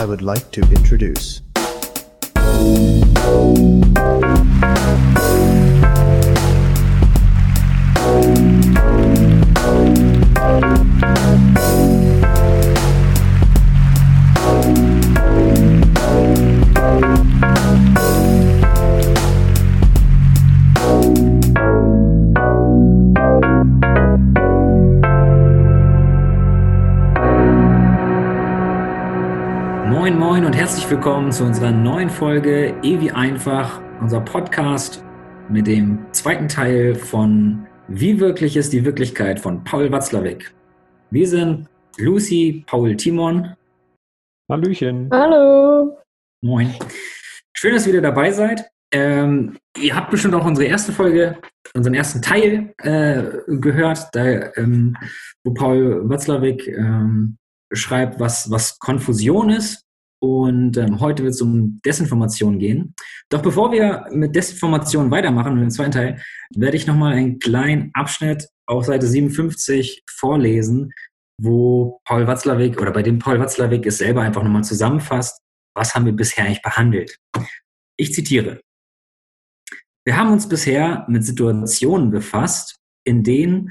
I would like to introduce. Herzlich willkommen zu unserer neuen Folge Ewi einfach, unser Podcast mit dem zweiten Teil von Wie wirklich ist die Wirklichkeit von Paul Watzlawick. Wir sind Lucy, Paul, Timon. Hallöchen. Hallo. Moin. Schön, dass ihr wieder dabei seid. Ähm, ihr habt bestimmt auch unsere erste Folge, unseren ersten Teil äh, gehört, da, ähm, wo Paul Watzlawick ähm, schreibt, was, was Konfusion ist. Und ähm, heute wird es um Desinformation gehen. Doch bevor wir mit Desinformation weitermachen, im zweiten Teil, werde ich nochmal einen kleinen Abschnitt auf Seite 57 vorlesen, wo Paul Watzlawick oder bei dem Paul Watzlawick es selber einfach nochmal zusammenfasst, was haben wir bisher eigentlich behandelt. Ich zitiere. Wir haben uns bisher mit Situationen befasst, in denen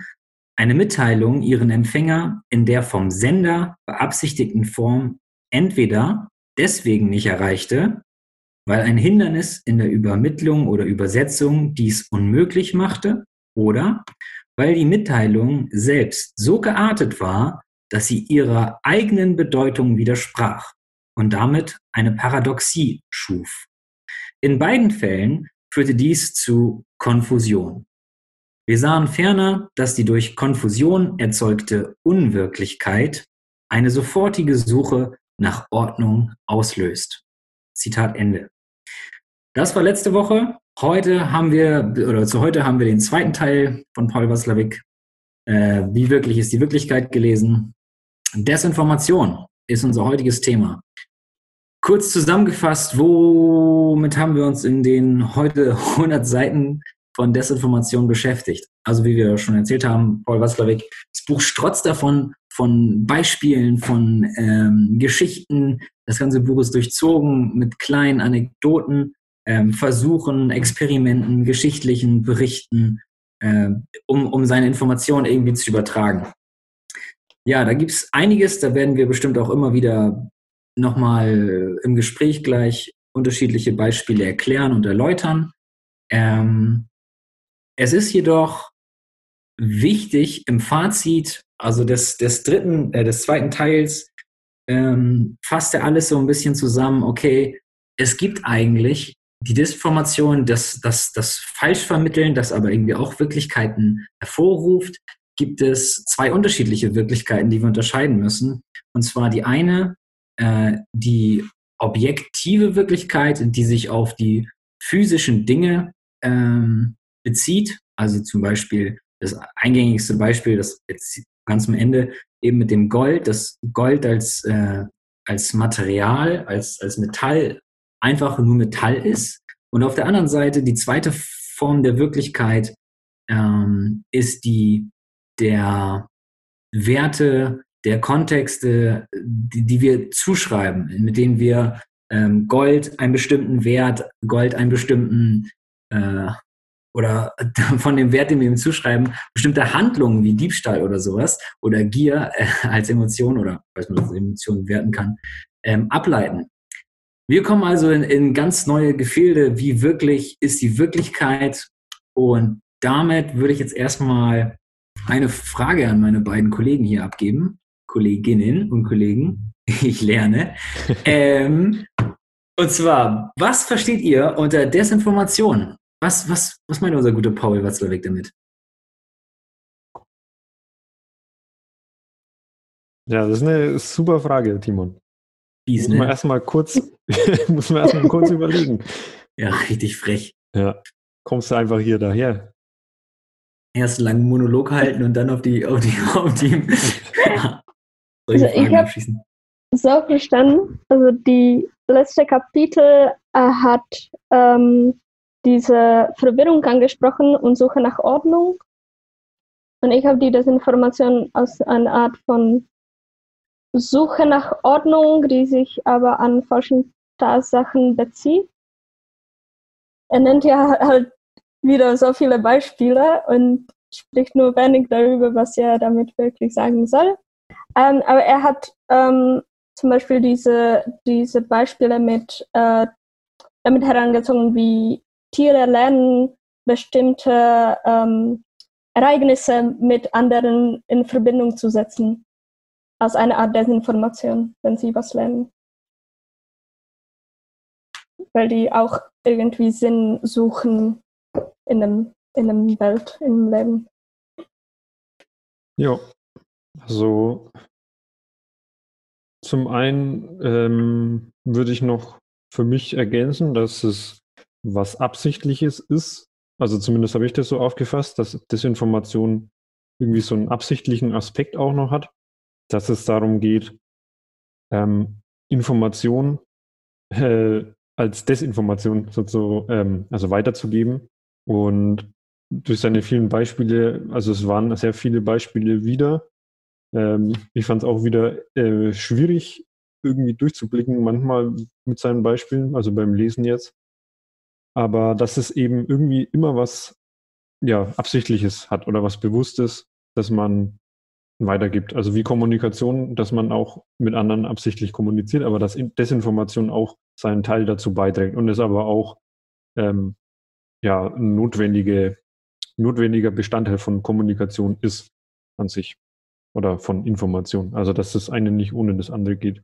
eine Mitteilung ihren Empfänger in der vom Sender beabsichtigten Form entweder deswegen nicht erreichte, weil ein Hindernis in der Übermittlung oder Übersetzung dies unmöglich machte oder weil die Mitteilung selbst so geartet war, dass sie ihrer eigenen Bedeutung widersprach und damit eine Paradoxie schuf. In beiden Fällen führte dies zu Konfusion. Wir sahen ferner, dass die durch Konfusion erzeugte Unwirklichkeit eine sofortige Suche nach Ordnung auslöst. Zitat Ende. Das war letzte Woche. Heute haben wir, oder zu heute haben wir den zweiten Teil von Paul Watzlawick. Äh, wie wirklich ist die Wirklichkeit gelesen? Desinformation ist unser heutiges Thema. Kurz zusammengefasst, womit haben wir uns in den heute 100 Seiten von Desinformation beschäftigt? Also wie wir schon erzählt haben, Paul Watzlawick, das Buch strotzt davon, von Beispielen, von ähm, Geschichten. Das ganze Buch ist durchzogen mit kleinen Anekdoten, ähm, Versuchen, Experimenten, geschichtlichen Berichten, äh, um, um seine Informationen irgendwie zu übertragen. Ja, da gibt es einiges, da werden wir bestimmt auch immer wieder nochmal im Gespräch gleich unterschiedliche Beispiele erklären und erläutern. Ähm, es ist jedoch wichtig im Fazit, also des, des dritten, äh, des zweiten Teils, ähm, fasst er alles so ein bisschen zusammen, okay, es gibt eigentlich die Desinformation, das, das, das Falschvermitteln, das aber irgendwie auch Wirklichkeiten hervorruft, gibt es zwei unterschiedliche Wirklichkeiten, die wir unterscheiden müssen. Und zwar die eine, äh, die objektive Wirklichkeit, die sich auf die physischen Dinge ähm, bezieht. Also zum Beispiel das eingängigste Beispiel, das jetzt ganz am Ende eben mit dem Gold, das Gold als, äh, als Material, als, als Metall einfach nur Metall ist. Und auf der anderen Seite die zweite Form der Wirklichkeit ähm, ist die der Werte, der Kontexte, die, die wir zuschreiben, mit denen wir ähm, Gold einen bestimmten Wert, Gold einen bestimmten äh, oder von dem Wert, den wir ihm zuschreiben, bestimmte Handlungen wie Diebstahl oder sowas oder Gier äh, als Emotion oder weiß man das Emotionen werten kann, ähm, ableiten. Wir kommen also in, in ganz neue Gefilde, wie wirklich ist die Wirklichkeit und damit würde ich jetzt erstmal eine Frage an meine beiden Kollegen hier abgeben, Kolleginnen und Kollegen. Ich lerne. ähm, und zwar, was versteht ihr unter Desinformation? Was, was, was meint unser guter Paul Watzlawick damit? Ja, das ist eine super Frage, Timon. Fies, Muss man ne? erstmal kurz, muss man erstmal kurz überlegen. Ja, richtig frech. Ja. Kommst du einfach hier daher? Erst einen langen Monolog halten und dann auf die, auf die, auf die solche Also ich Fragen abschießen. So verstanden. Also die letzte Kapitel äh, hat ähm, diese Verwirrung angesprochen und Suche nach Ordnung. Und ich habe die Desinformation als eine Art von Suche nach Ordnung, die sich aber an falschen Tatsachen bezieht. Er nennt ja halt wieder so viele Beispiele und spricht nur wenig darüber, was er damit wirklich sagen soll. Ähm, aber er hat ähm, zum Beispiel diese, diese Beispiele mit, äh, damit herangezogen, wie Tiere lernen, bestimmte ähm, Ereignisse mit anderen in Verbindung zu setzen, als eine Art Desinformation, wenn sie was lernen. Weil die auch irgendwie Sinn suchen in dem, in dem Welt, im Leben. Ja, also zum einen ähm, würde ich noch für mich ergänzen, dass es was Absichtliches ist. Also zumindest habe ich das so aufgefasst, dass Desinformation irgendwie so einen absichtlichen Aspekt auch noch hat, dass es darum geht, ähm, Information äh, als Desinformation sozusagen, ähm, also weiterzugeben. Und durch seine vielen Beispiele, also es waren sehr viele Beispiele wieder. Ähm, ich fand es auch wieder äh, schwierig, irgendwie durchzublicken, manchmal mit seinen Beispielen, also beim Lesen jetzt. Aber dass es eben irgendwie immer was ja, Absichtliches hat oder was Bewusstes, dass man weitergibt. Also wie Kommunikation, dass man auch mit anderen absichtlich kommuniziert, aber dass Desinformation auch seinen Teil dazu beiträgt und es aber auch ähm, ja, notwendige, notwendiger Bestandteil von Kommunikation ist an sich oder von Information. Also dass das eine nicht ohne das andere geht.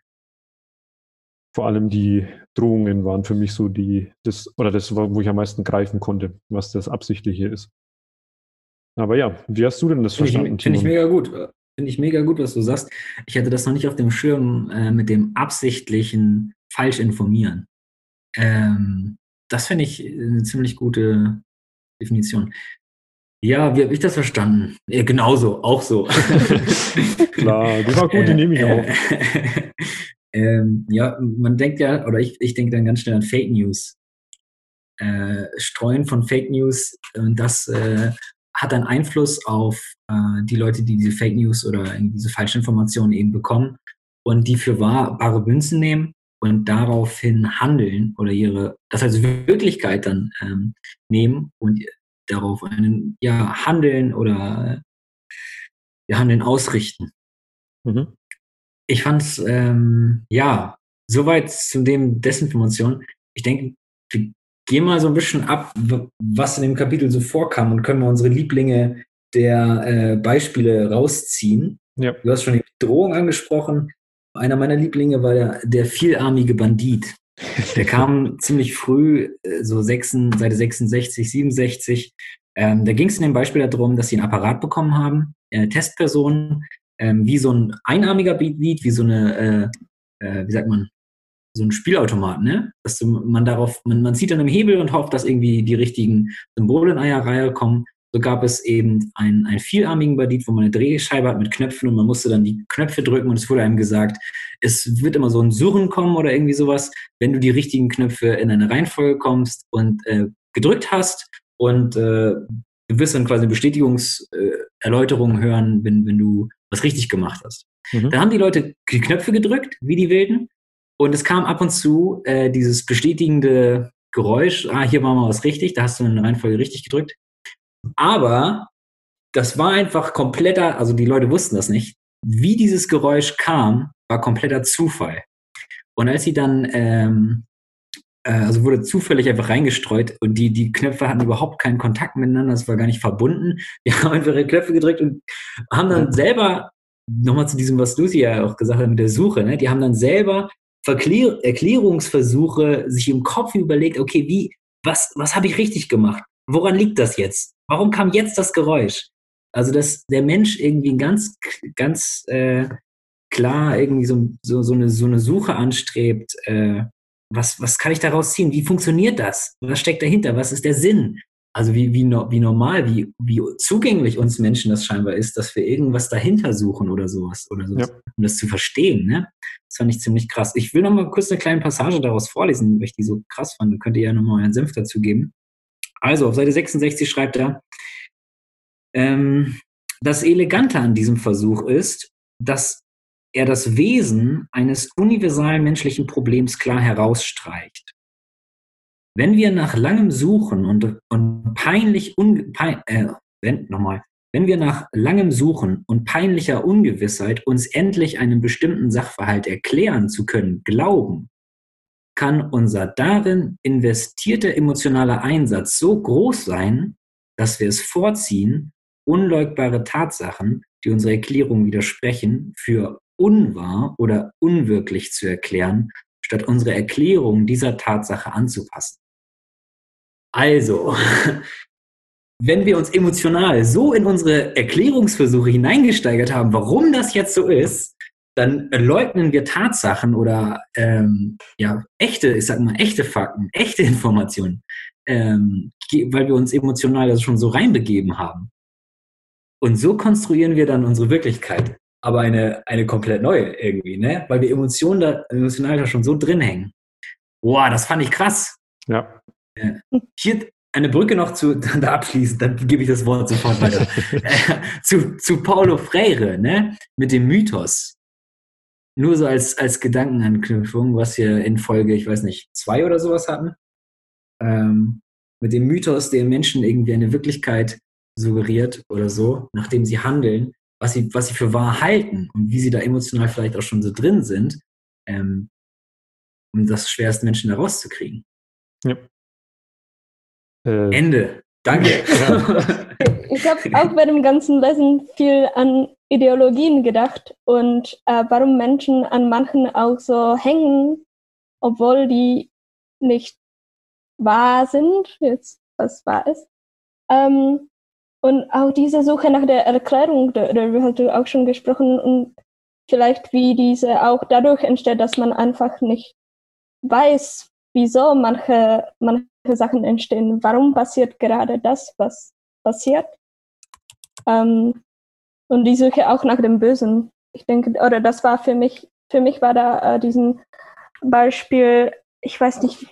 Vor allem die Drohungen waren für mich so die, das, oder das, wo ich am meisten greifen konnte, was das Absichtliche ist. Aber ja, wie hast du denn das Finde verstanden? finde ich mega gut. Finde ich mega gut, was du sagst. Ich hatte das noch nicht auf dem Schirm äh, mit dem absichtlichen falsch informieren. Ähm, das finde ich eine ziemlich gute Definition. Ja, wie habe ich das verstanden? Ja, genauso, auch so. Klar, die war gut, die nehme ich auch. ähm, ja, man denkt ja, oder ich, ich denke dann ganz schnell an Fake News. Äh, Streuen von Fake News, das äh, hat einen Einfluss auf äh, die Leute, die diese Fake News oder diese falschen Informationen eben bekommen und die für wahr, bare Münzen nehmen und daraufhin handeln oder ihre, das als Wirklichkeit dann ähm, nehmen und darauf einen, ja, handeln oder ja, handeln ausrichten. Mhm. Ich fand es, ähm, ja, soweit zu dem Desinformation. Ich denke, wir gehen mal so ein bisschen ab, was in dem Kapitel so vorkam und können wir unsere Lieblinge der äh, Beispiele rausziehen. Ja. Du hast schon die Drohung angesprochen. Einer meiner Lieblinge war der, der vielarmige Bandit. Der kam ziemlich früh, äh, so 6, Seite 66, 67. Ähm, da ging es in dem Beispiel darum, dass sie einen Apparat bekommen haben, äh, Testpersonen, ähm, wie so ein einarmiger Bandit, wie so eine, äh, äh, wie sagt man, so ein Spielautomat, ne? Dass man darauf, man, man zieht an einem Hebel und hofft, dass irgendwie die richtigen Symbole in einer Reihe kommen. So gab es eben einen, einen vielarmigen Bandit, wo man eine Drehscheibe hat mit Knöpfen und man musste dann die Knöpfe drücken und es wurde einem gesagt, es wird immer so ein Surren kommen oder irgendwie sowas, wenn du die richtigen Knöpfe in eine Reihenfolge kommst und äh, gedrückt hast und äh, du wirst dann quasi Bestätigungserläuterungen hören, wenn, wenn du was richtig gemacht hast. Mhm. Da haben die Leute die Knöpfe gedrückt, wie die Wilden, und es kam ab und zu äh, dieses bestätigende Geräusch, ah, hier war mal was richtig, da hast du eine Reihenfolge richtig gedrückt. Aber das war einfach kompletter, also die Leute wussten das nicht. Wie dieses Geräusch kam, war kompletter Zufall. Und als sie dann, ähm, äh, also wurde zufällig einfach reingestreut und die, die Knöpfe hatten überhaupt keinen Kontakt miteinander, das war gar nicht verbunden. Die haben einfach ihre Knöpfe gedrückt und haben dann selber, nochmal zu diesem, was Lucy ja auch gesagt hat mit der Suche, ne, die haben dann selber Verklär Erklärungsversuche sich im Kopf überlegt, okay, wie, was, was habe ich richtig gemacht? Woran liegt das jetzt? Warum kam jetzt das Geräusch? Also, dass der Mensch irgendwie ganz, ganz äh, klar irgendwie so, so, so, eine, so eine Suche anstrebt, äh, was, was kann ich daraus ziehen? Wie funktioniert das? Was steckt dahinter? Was ist der Sinn? Also wie, wie, no, wie normal, wie, wie zugänglich uns Menschen das scheinbar ist, dass wir irgendwas dahinter suchen oder sowas, oder sowas Ja. um das zu verstehen. Ne? Das fand ich ziemlich krass. Ich will noch mal kurz eine kleine Passage daraus vorlesen, weil ich die so krass fand. Dann könnt ihr ja noch mal euren Senf dazu geben. Also auf Seite 66 schreibt er, ähm, das Elegante an diesem Versuch ist, dass er das Wesen eines universalen menschlichen Problems klar herausstreicht. Wenn wir nach langem Suchen und, und peinlich, pein, äh, nochmal, wenn wir nach langem Suchen und peinlicher Ungewissheit uns endlich einen bestimmten Sachverhalt erklären zu können glauben, kann unser darin investierter emotionaler Einsatz so groß sein, dass wir es vorziehen, unleugbare Tatsachen, die unsere Erklärung widersprechen, für unwahr oder unwirklich zu erklären, statt unsere Erklärung dieser Tatsache anzupassen. Also, wenn wir uns emotional so in unsere Erklärungsversuche hineingesteigert haben, warum das jetzt so ist, dann leugnen wir Tatsachen oder ähm, ja, echte, ich sag mal, echte Fakten, echte Informationen, ähm, weil wir uns emotional das schon so reinbegeben haben. Und so konstruieren wir dann unsere Wirklichkeit, aber eine, eine komplett neue irgendwie, ne? Weil wir Emotionen da, emotional da schon so drin hängen. Boah, das fand ich krass. Ja. Hier eine Brücke noch zu, da abschließend, dann gebe ich das Wort sofort weiter. äh, zu, zu Paulo Freire, ne? Mit dem Mythos nur so als, als Gedankenanknüpfung, was wir in Folge, ich weiß nicht, zwei oder sowas hatten, ähm, mit dem Mythos, der Menschen irgendwie eine Wirklichkeit suggeriert oder so, nachdem sie handeln, was sie, was sie für wahr halten und wie sie da emotional vielleicht auch schon so drin sind, ähm, um das schwerst Menschen da rauszukriegen. Ja. Äh, Ende. Danke. Ja. Ich habe auch bei dem ganzen Lesen viel an Ideologien gedacht und äh, warum Menschen an manchen auch so hängen, obwohl die nicht wahr sind, jetzt was wahr ist. Ähm, und auch diese Suche nach der Erklärung, darüber hast du auch schon gesprochen, und vielleicht wie diese auch dadurch entsteht, dass man einfach nicht weiß, wieso manche, manche Sachen entstehen, warum passiert gerade das, was passiert. Ähm, und die Suche auch nach dem Bösen. Ich denke, oder das war für mich, für mich war da äh, diesen Beispiel, ich weiß nicht,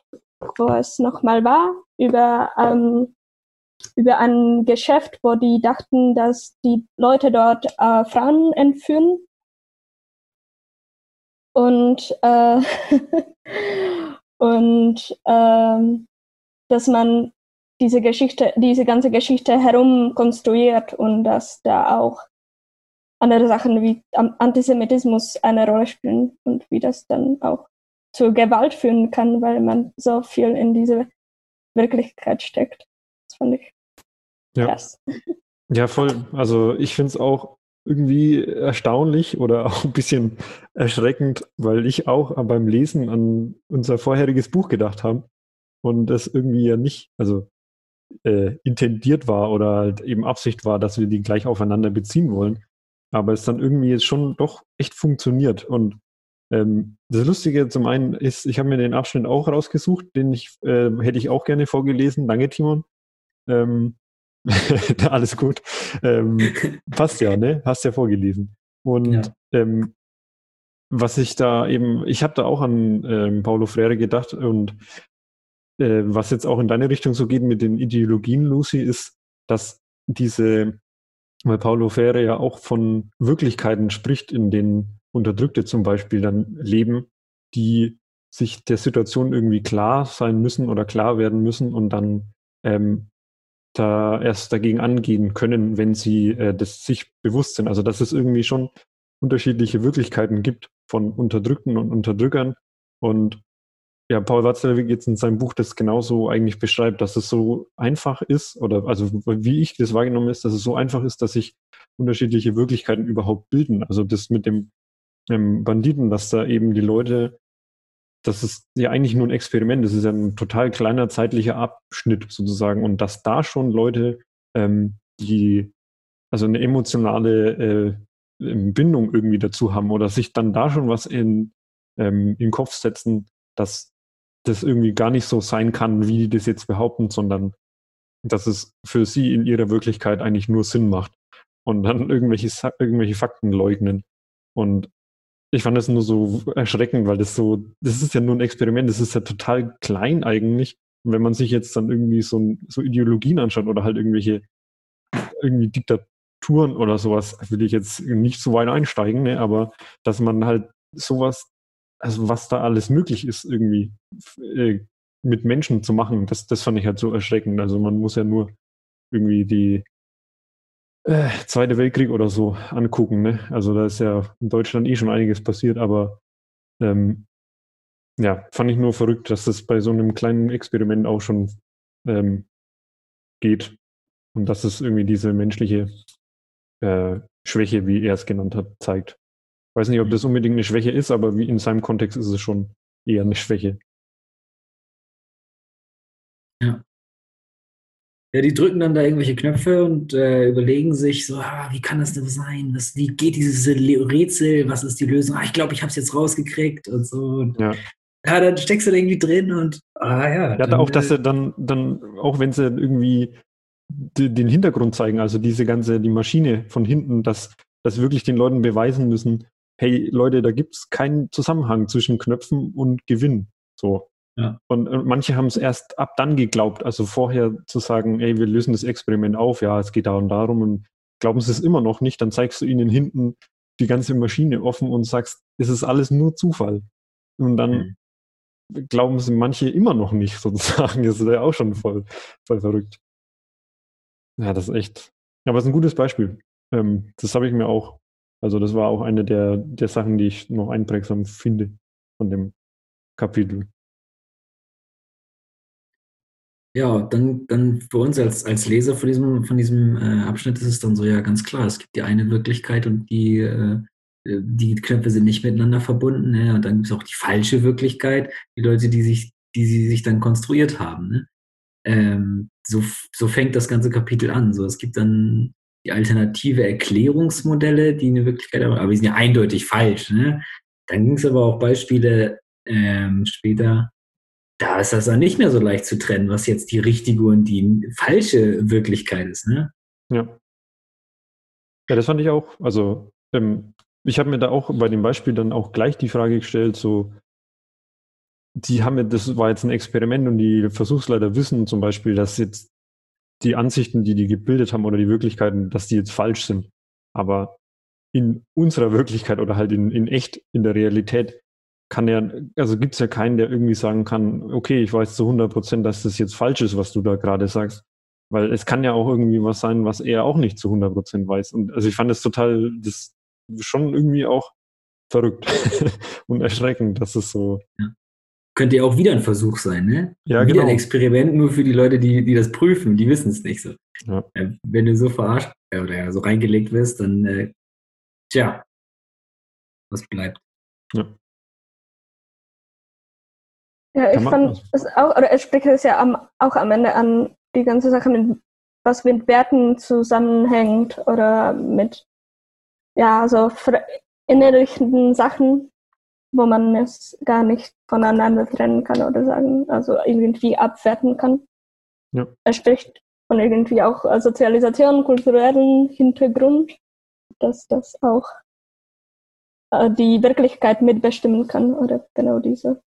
wo es nochmal war, über, ähm, über ein Geschäft, wo die dachten, dass die Leute dort äh, Frauen entführen. Und, äh, und ähm, dass man diese Geschichte, diese ganze Geschichte herum konstruiert und dass da auch andere Sachen wie Antisemitismus eine Rolle spielen und wie das dann auch zur Gewalt führen kann, weil man so viel in diese Wirklichkeit steckt. Das fand ich ja. krass. Ja, voll. Also ich finde es auch irgendwie erstaunlich oder auch ein bisschen erschreckend, weil ich auch beim Lesen an unser vorheriges Buch gedacht habe und das irgendwie ja nicht, also äh, intendiert war oder halt eben Absicht war, dass wir die gleich aufeinander beziehen wollen. Aber es dann irgendwie jetzt schon doch echt funktioniert. Und ähm, das Lustige zum einen ist, ich habe mir den Abschnitt auch rausgesucht, den ich äh, hätte ich auch gerne vorgelesen. Danke, Timon. Ähm, alles gut. Ähm, passt ja, ne? Hast ja vorgelesen. Und ja. Ähm, was ich da eben, ich habe da auch an ähm, Paulo Freire gedacht und äh, was jetzt auch in deine Richtung so geht mit den Ideologien, Lucy, ist, dass diese, weil Paulo Freire ja auch von Wirklichkeiten spricht, in denen Unterdrückte zum Beispiel dann leben, die sich der Situation irgendwie klar sein müssen oder klar werden müssen und dann ähm, da erst dagegen angehen können, wenn sie äh, das sich bewusst sind. Also dass es irgendwie schon unterschiedliche Wirklichkeiten gibt von Unterdrückten und Unterdrückern und ja, Paul Watzlawick jetzt in seinem Buch das genauso eigentlich beschreibt, dass es so einfach ist, oder also wie ich das wahrgenommen ist, dass es so einfach ist, dass sich unterschiedliche Wirklichkeiten überhaupt bilden. Also das mit dem ähm, Banditen, dass da eben die Leute, das ist ja eigentlich nur ein Experiment, das ist ja ein total kleiner zeitlicher Abschnitt sozusagen, und dass da schon Leute, ähm, die also eine emotionale äh, Bindung irgendwie dazu haben oder sich dann da schon was in, ähm, in den Kopf setzen, dass das irgendwie gar nicht so sein kann, wie die das jetzt behaupten, sondern dass es für sie in ihrer Wirklichkeit eigentlich nur Sinn macht und dann irgendwelche, irgendwelche Fakten leugnen. Und ich fand das nur so erschreckend, weil das so, das ist ja nur ein Experiment, das ist ja total klein eigentlich. Und wenn man sich jetzt dann irgendwie so, so Ideologien anschaut oder halt irgendwelche irgendwie Diktat Strukturen oder sowas will ich jetzt nicht so weit einsteigen, ne, aber dass man halt sowas, also was da alles möglich ist, irgendwie äh, mit Menschen zu machen, das, das fand ich halt so erschreckend. Also man muss ja nur irgendwie die äh, Zweite Weltkrieg oder so angucken. Ne? Also da ist ja in Deutschland eh schon einiges passiert, aber ähm, ja, fand ich nur verrückt, dass das bei so einem kleinen Experiment auch schon ähm, geht. Und dass es irgendwie diese menschliche äh, Schwäche, wie er es genannt hat, zeigt. Ich weiß nicht, ob das unbedingt eine Schwäche ist, aber wie in seinem Kontext ist es schon eher eine Schwäche. Ja. Ja, die drücken dann da irgendwelche Knöpfe und äh, überlegen sich so, ah, wie kann das denn sein? Was, wie geht dieses Rätsel? Was ist die Lösung? Ah, ich glaube, ich habe es jetzt rausgekriegt und so. Und Ja. ja, dann steckst du da irgendwie drin und ah ja. Ja, dann, da auch, dass äh, sie dann, dann, auch wenn sie irgendwie den Hintergrund zeigen, also diese ganze, die Maschine von hinten, dass, dass wirklich den Leuten beweisen müssen, hey Leute, da gibt es keinen Zusammenhang zwischen Knöpfen und Gewinn. So. Ja. Und, und manche haben es erst ab dann geglaubt, also vorher zu sagen, ey, wir lösen das Experiment auf, ja, es geht da und darum und glauben sie es immer noch nicht, dann zeigst du ihnen hinten die ganze Maschine offen und sagst, es ist alles nur Zufall. Und dann Mhm. glauben sie manche immer noch nicht, sozusagen. Das ist ja auch schon voll, voll verrückt. Ja, das ist echt. Aber es ist ein gutes Beispiel. Ähm, das habe ich mir auch, also das war auch eine der, der Sachen, die ich noch einprägsam finde von dem Kapitel. Ja, dann, dann für uns als, als Leser von diesem, von diesem äh, Abschnitt ist es dann so, ja, ganz klar, es gibt die eine Wirklichkeit und die, äh, die Knöpfe sind nicht miteinander verbunden. Ne? Und dann gibt es auch die falsche Wirklichkeit, die Leute, die sich, die sie sich dann konstruiert haben. Ne? Ähm, so, so fängt das ganze Kapitel an. So, es gibt dann die alternative Erklärungsmodelle, die eine Wirklichkeit haben, aber die sind ja eindeutig falsch. Ne? Dann ging es aber auch Beispiele ähm, später, da ist das dann nicht mehr so leicht zu trennen, was jetzt die richtige und die falsche Wirklichkeit ist. Ne? Ja. Ja, das fand ich auch. Also, ähm, ich habe mir da auch bei dem Beispiel dann auch gleich die Frage gestellt, so, die haben das war jetzt ein Experiment und die Versuchsleiter wissen zum Beispiel, dass jetzt die Ansichten, die die gebildet haben oder die Wirklichkeiten, dass die jetzt falsch sind. Aber in unserer Wirklichkeit oder halt in, in echt, in der Realität, kann ja, also gibt es ja keinen, der irgendwie sagen kann, okay, ich weiß zu 100 Prozent, dass das jetzt falsch ist, was du da gerade sagst. Weil es kann ja auch irgendwie was sein, was er auch nicht zu 100 Prozent weiß. Und also ich fand das total, das schon irgendwie auch verrückt und erschreckend, dass es so. Könnte ja auch wieder ein Versuch sein, ne? Ja, wieder genau. ein Experiment nur für die Leute, die, die das prüfen, die wissen es nicht so. Ja. Äh, Wenn du so verarscht äh, oder ja, so reingelegt wirst, dann äh, tja, was bleibt? Ja, ich Kann man- fand es auch, oder er spricht es ja am, auch am Ende an, die ganze Sache mit, was mit Werten zusammenhängt oder mit, ja, so innerlichen Sachen, wo man es gar nicht voneinander trennen kann oder sagen, also irgendwie abwerten kann. Ja. Er spricht von irgendwie auch äh, Sozialisation, kulturellen Hintergrund, dass das auch äh, die Wirklichkeit mitbestimmen kann oder genau diese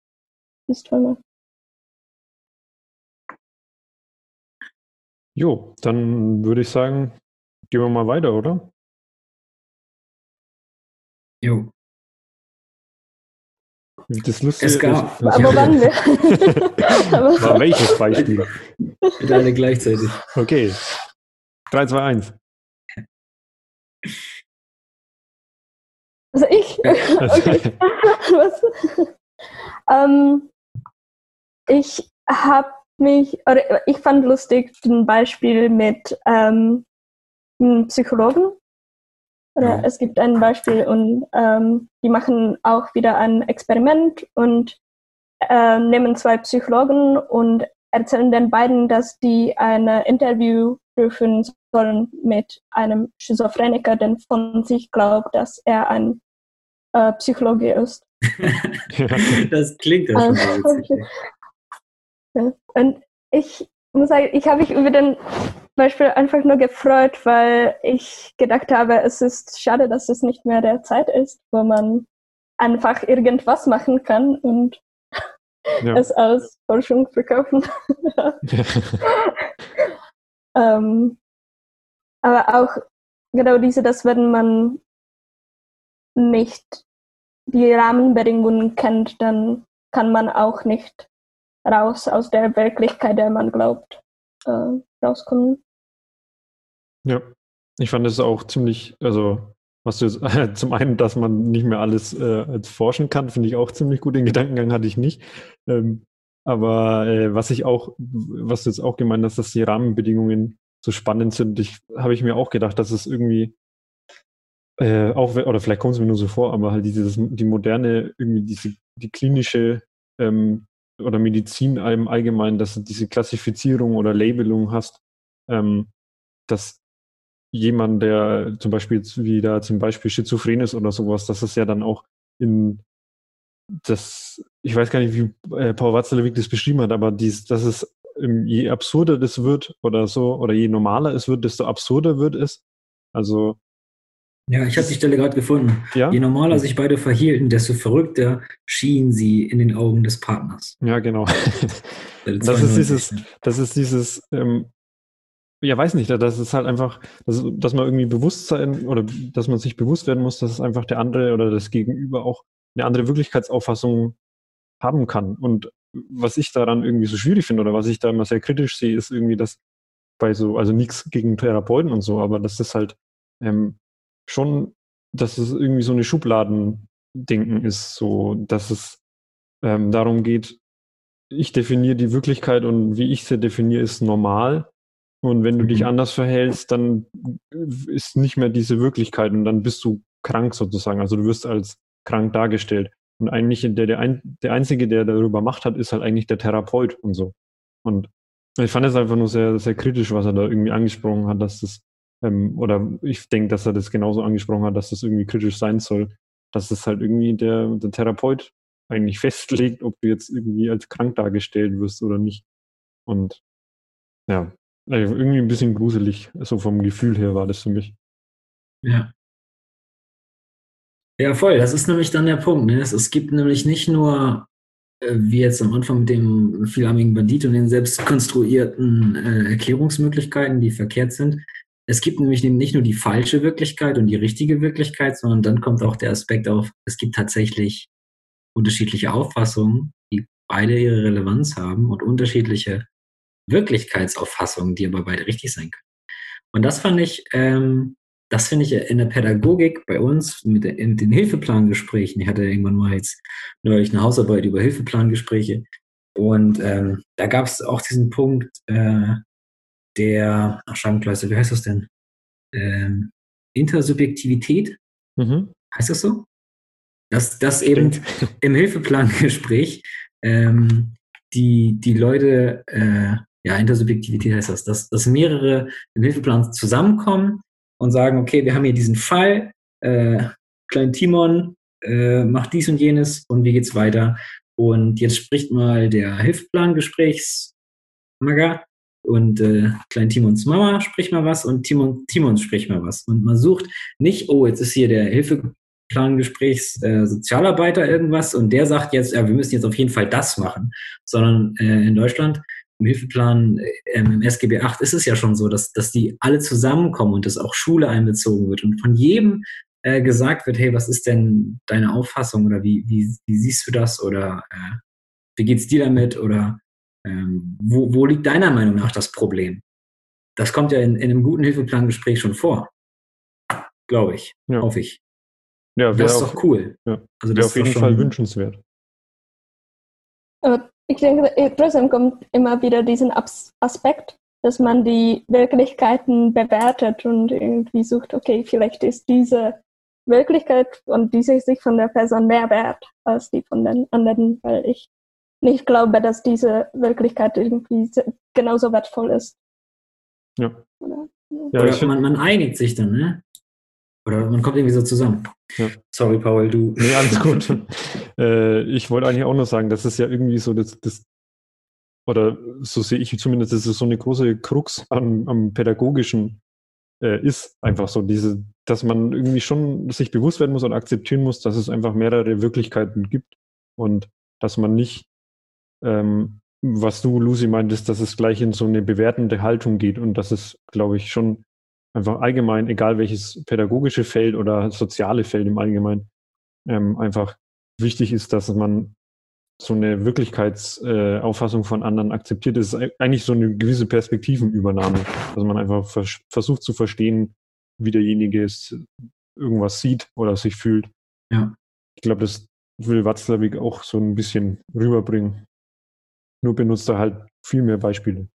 Systeme. Jo, dann würde ich sagen, gehen wir mal weiter, oder? Jo. Das Lustige Es gab- das, Aber wann wir? war Aber, welches Beispiel? Bitte alle gleichzeitig. Okay. 3, 2, 1. also ich? Okay. Was? ähm, ich habe mich, oder ich fand lustig ein Beispiel mit ähm, einem Psychologen. Oder Ja. es gibt ein Beispiel und ähm, die machen auch wieder ein Experiment und äh, nehmen zwei Psychologen und erzählen den beiden, dass die ein Interview führen sollen mit einem Schizophreniker, der von sich glaubt, dass er ein äh, Psychologe ist. Das klingt ja schon witzig. Ja. Und ich muss sagen, ich habe mich über den Beispiel einfach nur gefreut, weil ich gedacht habe, es ist schade, dass es nicht mehr der Zeit ist, wo man einfach irgendwas machen kann und Ja. es als Forschung verkaufen. ähm, aber auch genau diese, dass wenn man nicht die Rahmenbedingungen kennt, dann kann man auch nicht raus aus der Wirklichkeit, der man glaubt, äh, rauskommen. Ja, ich fand es auch ziemlich, also was du jetzt, äh, zum einen, dass man nicht mehr alles äh, als forschen kann, finde ich auch ziemlich gut. Den Gedankengang hatte ich nicht. Ähm, aber äh, was ich auch, was du jetzt auch gemeint hast, dass die Rahmenbedingungen so spannend sind, ich habe ich mir auch gedacht, dass es irgendwie äh, auch oder vielleicht kommt es mir nur so vor, aber halt dieses die moderne irgendwie diese die klinische ähm, oder Medizin im Allgemeinen, dass du diese Klassifizierung oder Labelung hast, ähm, dass jemand, der zum Beispiel jetzt wieder zum Beispiel schizophren ist oder sowas, dass es ja dann auch in das, ich weiß gar nicht, wie äh, Paul Watzlawick das beschrieben hat, aber dies, dass es ähm, je absurder das wird oder so, oder je normaler es wird, desto absurder wird es. Also. Ja, ich habe die Stelle gerade gefunden. Ja? Je normaler sich beide verhielten, desto verrückter schienen sie in den Augen des Partners. Ja, genau. das ist dieses, das ist dieses, ähm, ja, weiß nicht, das ist halt einfach, dass, dass man irgendwie Bewusstsein oder dass man sich bewusst werden muss, dass es einfach der andere oder das Gegenüber auch eine andere Wirklichkeitsauffassung haben kann. Und was ich daran irgendwie so schwierig finde oder was ich da immer sehr kritisch sehe, ist irgendwie, dass bei so, also nichts gegen Therapeuten und so, aber dass das halt ähm, schon, dass es irgendwie so eine Schubladendenken ist, so, dass es ähm, darum geht, ich definiere die Wirklichkeit und wie ich sie definiere, ist normal. Und wenn du dich mhm. anders verhältst, dann ist nicht mehr diese Wirklichkeit und dann bist du krank sozusagen. Also du wirst als krank dargestellt. Und eigentlich der, der, ein, der Einzige, der darüber Macht hat, ist halt eigentlich der Therapeut und so. Und ich fand es einfach nur sehr, sehr kritisch, was er da irgendwie angesprochen hat, dass das, ähm, oder ich denke, dass er das genauso angesprochen hat, dass das irgendwie kritisch sein soll, dass das halt irgendwie der, der Therapeut eigentlich festlegt, ob du jetzt irgendwie als krank dargestellt wirst oder nicht. Und ja, also irgendwie ein bisschen gruselig, so vom Gefühl her war das für mich. Ja. Ja, voll. Das ist nämlich dann der Punkt. Ne? Es, es gibt nämlich nicht nur, äh, wie jetzt am Anfang mit dem vielarmigen Bandit und den selbst konstruierten äh, Erklärungsmöglichkeiten, die verkehrt sind. Es gibt nämlich nicht nur die falsche Wirklichkeit und die richtige Wirklichkeit, sondern dann kommt auch der Aspekt auf, es gibt tatsächlich unterschiedliche Auffassungen, die beide ihre Relevanz haben und unterschiedliche Wirklichkeitsauffassungen, die aber beide richtig sein können. Und das fand ich ähm, das finde ich in der Pädagogik bei uns mit, den, mit den Hilfeplangesprächen. Ich hatte irgendwann mal jetzt neulich eine Hausarbeit über Hilfeplangespräche. Und ähm, da gab es auch diesen Punkt äh, der, ach Scheibenkleister, wie heißt das denn? Ähm, Intersubjektivität. Mhm. Heißt das so? Dass, dass eben im Hilfeplangespräch ähm, die, die Leute, äh, ja, Intersubjektivität heißt das, dass, dass mehrere im Hilfeplan zusammenkommen und sagen, okay, wir haben hier diesen Fall, äh, Klein Timon äh, macht dies und jenes und wie geht's weiter? Und jetzt spricht mal der Hilfsplan-Gesprächsmager und äh, Klein Timons Mama spricht mal was und Timon, Timons spricht mal was. Und man sucht nicht, oh, jetzt ist hier der Hilfeplan-Gesprächs-Sozialarbeiter äh, irgendwas und der sagt jetzt, ja, wir müssen jetzt auf jeden Fall das machen, sondern äh, in Deutschland im Hilfeplan, ähm, im SGB 8 ist es ja schon so, dass, dass die alle zusammenkommen und dass auch Schule einbezogen wird und von jedem äh, gesagt wird, hey, was ist denn deine Auffassung oder wie, wie, wie siehst du das oder äh, wie geht's dir damit oder ähm, wo, wo liegt deiner Meinung nach das Problem? Das kommt ja in, in einem guten Hilfeplangespräch schon vor, glaube ich, ja. hoffe ich. Ja, das ist auch, doch cool. Ja, also wäre auf jeden Fall wünschenswert. Aber ich denke, trotzdem kommt immer wieder diesen Aspekt, dass man die Wirklichkeiten bewertet und irgendwie sucht, okay, vielleicht ist diese Wirklichkeit und diese Sicht von der Person mehr wert als die von den anderen, weil ich nicht glaube, dass diese Wirklichkeit irgendwie genauso wertvoll ist. Ja. Oder, ja, Oder man, man einigt sich dann, ne? Oder man kommt irgendwie so zusammen. Ja. Sorry, Paul, du. Nee, alles gut. äh, ich wollte eigentlich auch nur sagen, das ist ja irgendwie so das, das oder so sehe ich zumindest, dass es so eine große Krux am, am pädagogischen äh, ist. Einfach so diese, dass man irgendwie schon sich bewusst werden muss und akzeptieren muss, dass es einfach mehrere Wirklichkeiten gibt und dass man nicht, ähm, was du, Lucy, meintest, dass es gleich in so eine bewertende Haltung geht und dass es, glaube ich, schon einfach allgemein, egal welches pädagogische Feld oder soziale Feld im Allgemeinen, ähm, einfach wichtig ist, dass man so eine Wirklichkeitsauffassung äh, von anderen akzeptiert. Das ist eigentlich so eine gewisse Perspektivenübernahme, dass man einfach vers versucht zu verstehen, wie derjenige es irgendwas sieht oder sich fühlt. Ja. Ich glaube, das will Watzlawick auch so ein bisschen rüberbringen. Nur benutzt er halt viel mehr Beispiele.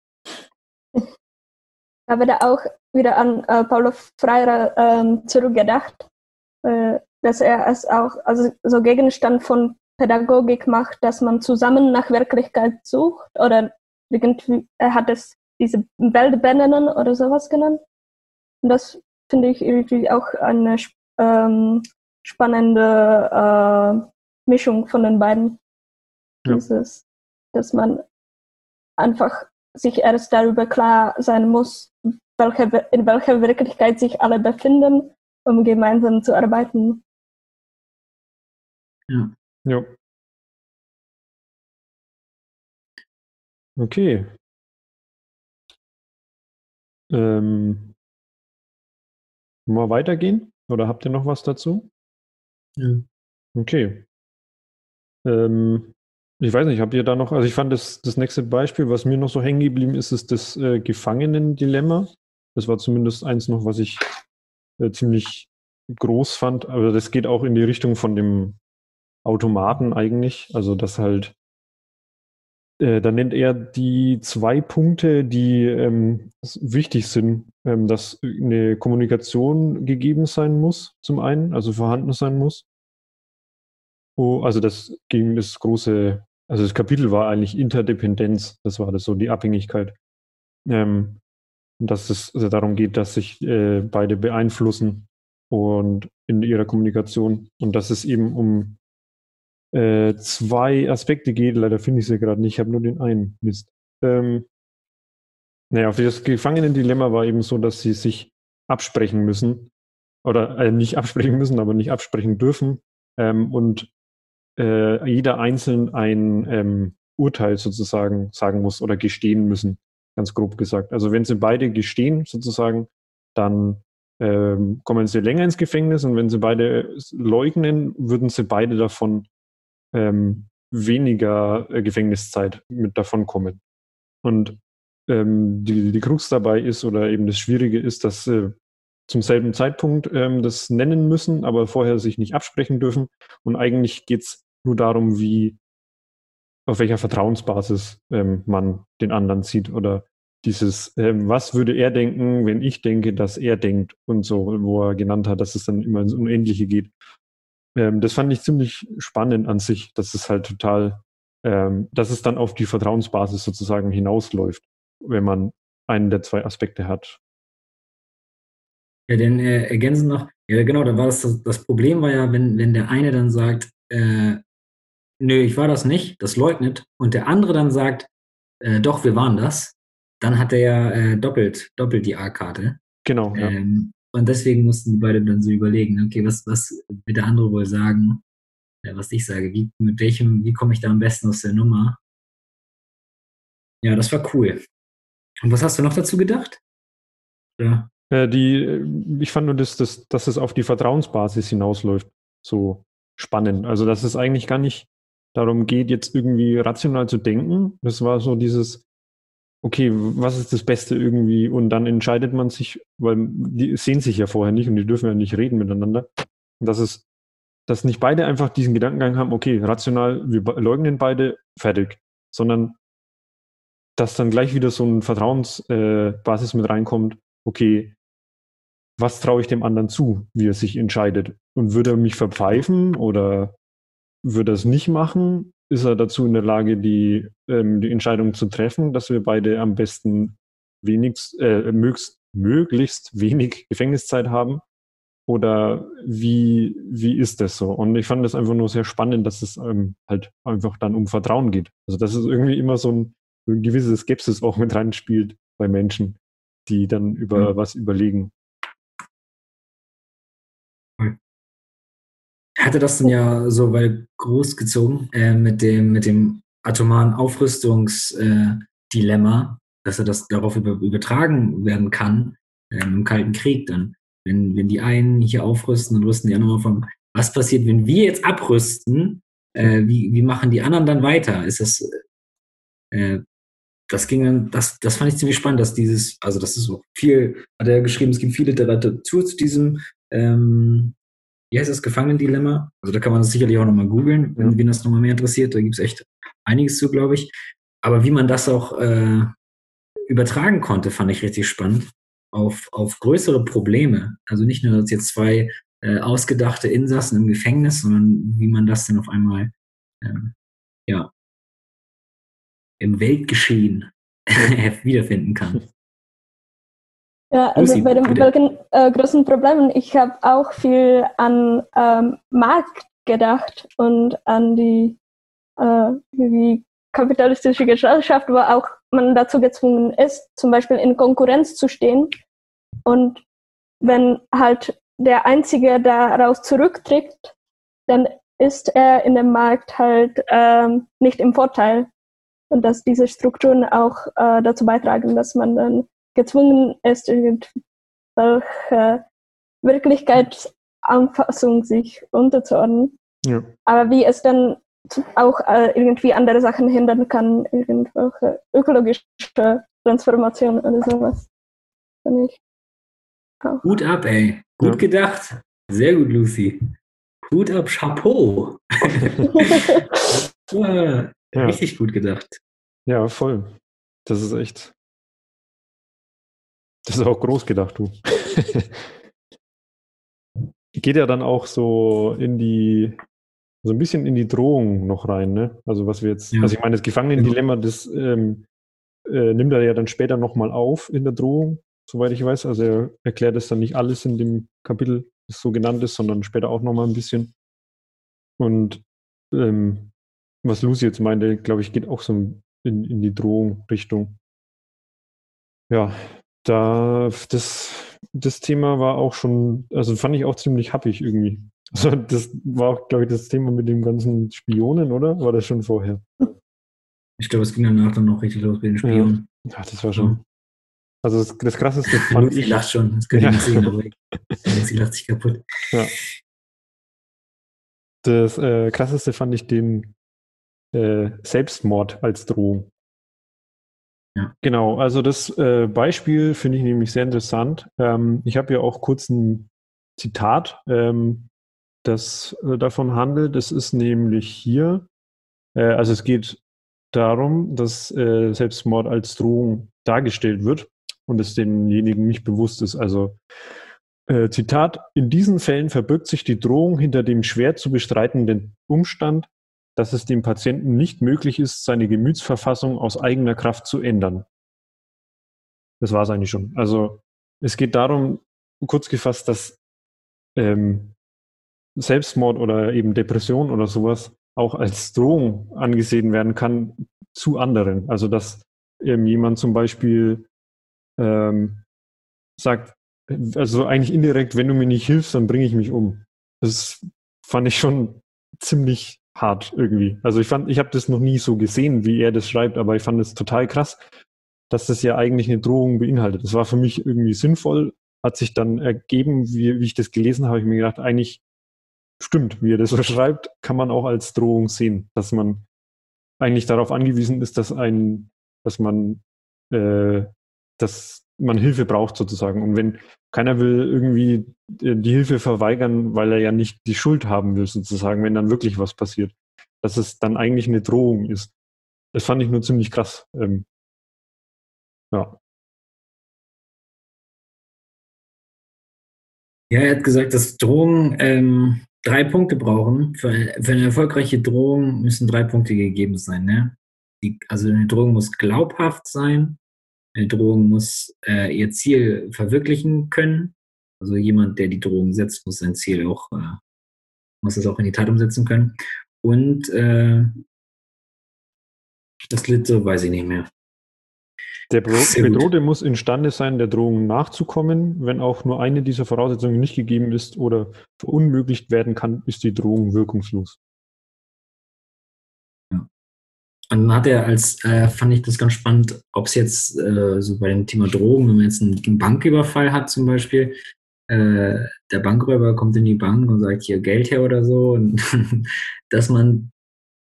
Ich habe da auch wieder an äh, Paulo Freire ähm, zurückgedacht, äh, dass er es auch also so Gegenstand von Pädagogik macht, dass man zusammen nach Wirklichkeit sucht oder irgendwie, er hat es diese Weltbenennen oder sowas genannt. Und das finde ich irgendwie auch eine ähm, spannende äh, Mischung von den beiden. Ja. Dieses, dass man einfach sich erst darüber klar sein muss, welche, in welcher Wirklichkeit sich alle befinden, um gemeinsam zu arbeiten. Ja. Ja. Okay. Ähm, mal weitergehen? Oder habt ihr noch was dazu? Ja. Okay. Ähm, ich weiß nicht, habt ihr da noch, also ich fand das, das nächste Beispiel, was mir noch so hängen geblieben ist, ist das äh, Gefangenen-Dilemma. Das war zumindest eins noch, was ich äh, ziemlich groß fand. Aber das geht auch in die Richtung von dem Automaten eigentlich. Also, dass halt, äh, da nennt er die zwei Punkte, die ähm, wichtig sind, ähm, dass eine Kommunikation gegeben sein muss, zum einen, also vorhanden sein muss. Oh, also das ging das große, also das Kapitel war eigentlich Interdependenz, das war das so, die Abhängigkeit. Ähm, dass es also darum geht, dass sich äh, beide beeinflussen und in ihrer Kommunikation und dass es eben um äh, zwei Aspekte geht. Leider finde ich sie gerade nicht, ich habe nur den einen. Mist. Ähm, naja, auf das Gefangenendilemma war eben so, dass sie sich absprechen müssen oder äh, nicht absprechen müssen, aber nicht absprechen dürfen ähm, und äh, jeder einzeln ein ähm, Urteil sozusagen sagen muss oder gestehen müssen, ganz grob gesagt. Also wenn sie beide gestehen sozusagen, dann ähm, kommen sie länger ins Gefängnis und wenn sie beide leugnen, würden sie beide davon ähm, weniger äh, Gefängniszeit mit davon kommen. Und ähm, die, die Krux dabei ist oder eben das Schwierige ist, dass äh, zum selben Zeitpunkt ähm, das nennen müssen, aber vorher sich nicht absprechen dürfen. Und eigentlich geht es nur darum, wie, auf welcher Vertrauensbasis ähm, man den anderen sieht oder dieses, ähm, was würde er denken, wenn ich denke, dass er denkt und so, wo er genannt hat, dass es dann immer ins Unendliche geht. Ähm, das fand ich ziemlich spannend an sich, dass es halt total, ähm, dass es dann auf die Vertrauensbasis sozusagen hinausläuft, wenn man einen der zwei Aspekte hat. Ja, denn äh, ergänzen noch, ja genau, da war das, das Problem war ja, wenn, wenn der eine dann sagt, äh, nö, ich war das nicht, das leugnet, und der andere dann sagt, äh, doch, wir waren das, dann hat er ja äh, doppelt, doppelt die A-Karte. Genau. Ja. Ähm, und deswegen mussten die beiden dann so überlegen, okay, was, was wird der andere wohl sagen, ja, was ich sage, wie, mit welchem, wie komme ich da am besten aus der Nummer? Ja, das war cool. Und was hast du noch dazu gedacht? Ja. Äh, die, äh, ich fand nur, dass, dass, dass es auf die Vertrauensbasis hinausläuft. So spannend. Also, dass es eigentlich gar nicht darum geht, jetzt irgendwie rational zu denken. Das war so dieses, okay, was ist das Beste irgendwie? Und dann entscheidet man sich, weil die sehen sich ja vorher nicht und die dürfen ja nicht reden miteinander. Dass es, dass nicht beide einfach diesen Gedankengang haben, okay, rational, wir leugnen beide, fertig. Sondern dass dann gleich wieder so ein Vertrauensbasis äh, mit reinkommt, okay, was traue ich dem anderen zu, wie er sich entscheidet? Und würde er mich verpfeifen oder würde er es nicht machen? Ist er dazu in der Lage, die, ähm, die Entscheidung zu treffen, dass wir beide am besten wenigst, äh, möglichst, möglichst wenig Gefängniszeit haben? Oder wie, wie ist das so? Und ich fand das einfach nur sehr spannend, dass es ähm, halt einfach dann um Vertrauen geht. Also dass es irgendwie immer so ein, so ein gewisses Skepsis auch mit reinspielt bei Menschen, die dann über mhm. was überlegen. Hatte das dann ja so weit großgezogen äh, mit, dem, mit dem atomaren Aufrüstungsdilemma, äh, dass er das darauf über, übertragen werden kann. ähm, im Kalten Krieg dann. Wenn, wenn die einen hier aufrüsten, dann rüsten die anderen auf. Was passiert, wenn wir jetzt abrüsten? Äh, wie, wie machen die anderen dann weiter? Ist das, äh, das ging dann, das, das fand ich ziemlich spannend, dass dieses, also das ist so viel, hat er geschrieben, es gibt viel Literatur zu diesem, ähm, wie heißt das, Gefangenendilemma? Also da kann man das sicherlich auch nochmal googeln, wenn, Ja. wen das nochmal mehr interessiert. Da gibt es echt einiges zu, glaube ich. Aber wie man das auch äh, übertragen konnte, fand ich richtig spannend. Auf, auf größere Probleme. Also nicht nur als jetzt zwei äh, ausgedachte Insassen im Gefängnis, sondern wie man das dann auf einmal ähm, ja, im Weltgeschehen wiederfinden kann. Ja, also bei den welchen äh, großen Problemen, ich habe auch viel an ähm, Markt gedacht und an die äh, wie kapitalistische Gesellschaft, wo auch man dazu gezwungen ist, zum Beispiel in Konkurrenz zu stehen. Und wenn halt der Einzige daraus zurücktritt, dann ist er in dem Markt halt ähm, nicht im Vorteil. Und dass diese Strukturen auch äh, dazu beitragen, dass man dann gezwungen ist, irgendwelche Wirklichkeitsanpassung sich unterzuordnen. Ja. Aber wie es dann auch äh, irgendwie andere Sachen hindern kann, irgendwelche ökologische Transformation oder sowas. Finde ich. auch. Hut ab, ey. Gut Ja. gedacht. Sehr gut, Lucy. Hut ab, Chapeau. Ja. Richtig gut gedacht. ja, voll. Das ist echt. Das ist auch groß gedacht, du. Geht ja dann auch so in die, so ein bisschen in die Drohung noch rein, ne? Also was wir jetzt, Ja. also ich meine, das Gefangenendilemma, das ähm, äh, nimmt er ja dann später nochmal auf in der Drohung, soweit ich weiß. Also er erklärt es dann nicht alles in dem Kapitel, das so genannt ist, sondern später auch nochmal ein bisschen. Und ähm, was Lucy jetzt meinte, glaube ich, geht auch so in, in die Drohung-Richtung. Ja, da das, das Thema war auch schon, also fand ich auch ziemlich happig irgendwie. Also das war auch, glaube ich, das Thema mit dem ganzen Spionen, oder? War das schon vorher? Ich glaube, es ging danach dann noch richtig los mit den Spionen. Ja, das war schon. Also das, das krasseste fand ich. lacht schon. Das könnt ihr Ja. nicht sehen, aber Lucy lacht sich kaputt. Das äh, krasseste fand ich den äh, Selbstmord als Drohung. Ja. Genau, also das äh, Beispiel finde ich nämlich sehr interessant. Ähm, ich habe ja auch kurz ein Zitat, ähm, das äh, davon handelt. Das ist nämlich hier, äh, also es geht darum, dass äh, Selbstmord als Drohung dargestellt wird und es demjenigen nicht bewusst ist. Also äh, Zitat, in diesen Fällen verbirgt sich die Drohung hinter dem schwer zu bestreitenden Umstand, dass es dem Patienten nicht möglich ist, seine Gemütsverfassung aus eigener Kraft zu ändern. Das war es eigentlich schon. Also es geht darum, kurz gefasst, dass ähm, Selbstmord oder eben Depression oder sowas auch als Drohung angesehen werden kann zu anderen. Also dass ähm, jemand zum Beispiel ähm, sagt, also eigentlich indirekt, wenn du mir nicht hilfst, dann bringe ich mich um. Das fand ich schon ziemlich hart irgendwie. Also ich fand, ich habe das noch nie so gesehen, wie er das schreibt, aber ich fand es total krass, dass das ja eigentlich eine Drohung beinhaltet. Das war für mich irgendwie sinnvoll, hat sich dann ergeben, wie, wie ich das gelesen habe, ich mir gedacht, eigentlich stimmt, wie er das so schreibt, kann man auch als Drohung sehen, dass man eigentlich darauf angewiesen ist, dass ein, dass man, äh, dass man Hilfe braucht sozusagen. Und wenn keiner will irgendwie äh, die Hilfe verweigern, weil er ja nicht die Schuld haben will sozusagen, wenn dann wirklich was passiert, dass es dann eigentlich eine Drohung ist. Das fand ich nur ziemlich krass. Ähm, ja. Ja, er hat gesagt, dass Drohungen ähm, drei Punkte brauchen. Für, für eine erfolgreiche Drohung müssen drei Punkte gegeben sein. Ne? Die, also eine Drohung muss glaubhaft sein, eine Drohung muss äh, ihr Ziel verwirklichen können. Also jemand, der die Drohung setzt, muss sein Ziel auch, äh, muss es auch in die Tat umsetzen können. Und äh, das letzte weiß ich nicht mehr. Der. Bedrohte muss imstande sein, der Drohung nachzukommen. Wenn auch nur eine dieser Voraussetzungen nicht gegeben ist oder verunmöglicht werden kann, ist die Drohung wirkungslos. Und dann hat er als, äh, fand ich das ganz spannend, ob es jetzt äh, so bei dem Thema Drogen, wenn man jetzt einen, Banküberfall hat zum Beispiel, äh, der Bankräuber kommt in die Bank und sagt hier Geld her oder so, und dass man